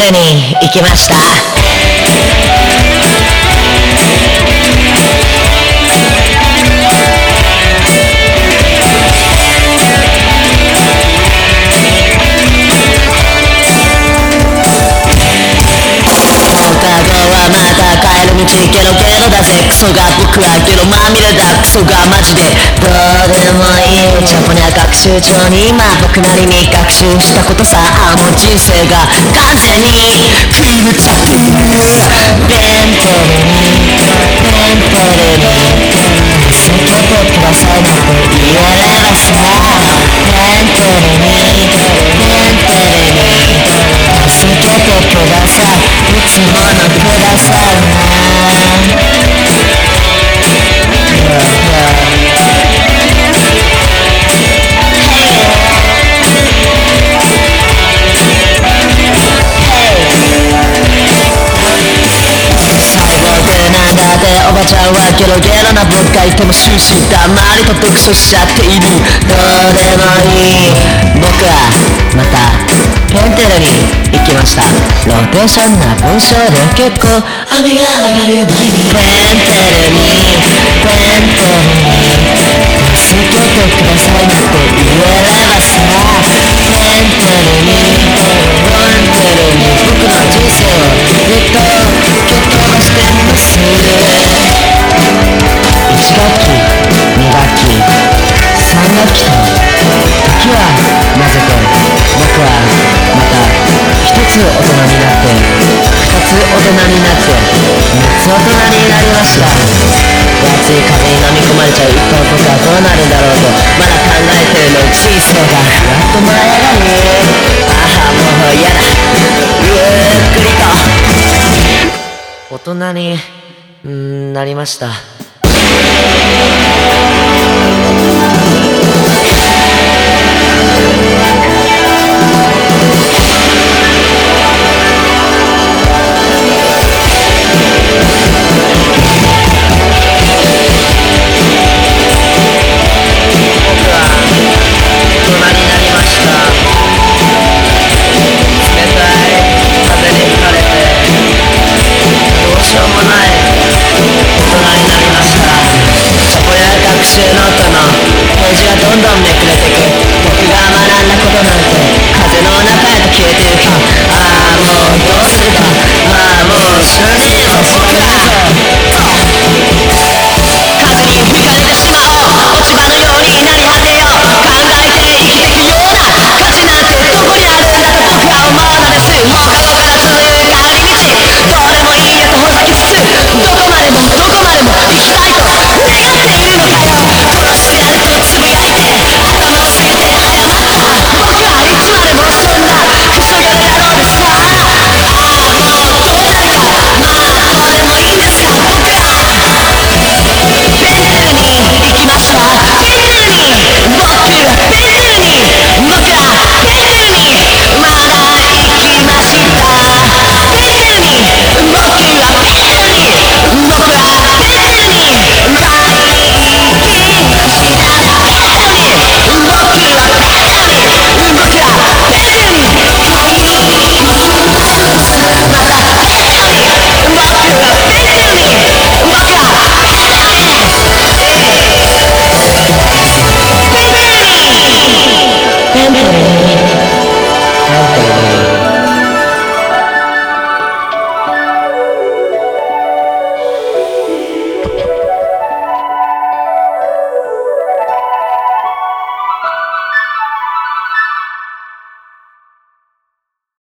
ルに行きました。ソが僕はゲロまみれだ。クソがマジで。どうでもいい。ジャポニア学習帳に今僕なりに学習したことさあもう人生が完全に。狂っちゃってるベンテルに。ベンテルに助けてくださいなんて言えればさベはゲロゲロな僕がいても終始黙りと読書しちゃっているどうでもいい僕はまたペンテルに行きました。ローテーションな文章で結構雨が上がる前にペンテルにペンテルに大人になりました。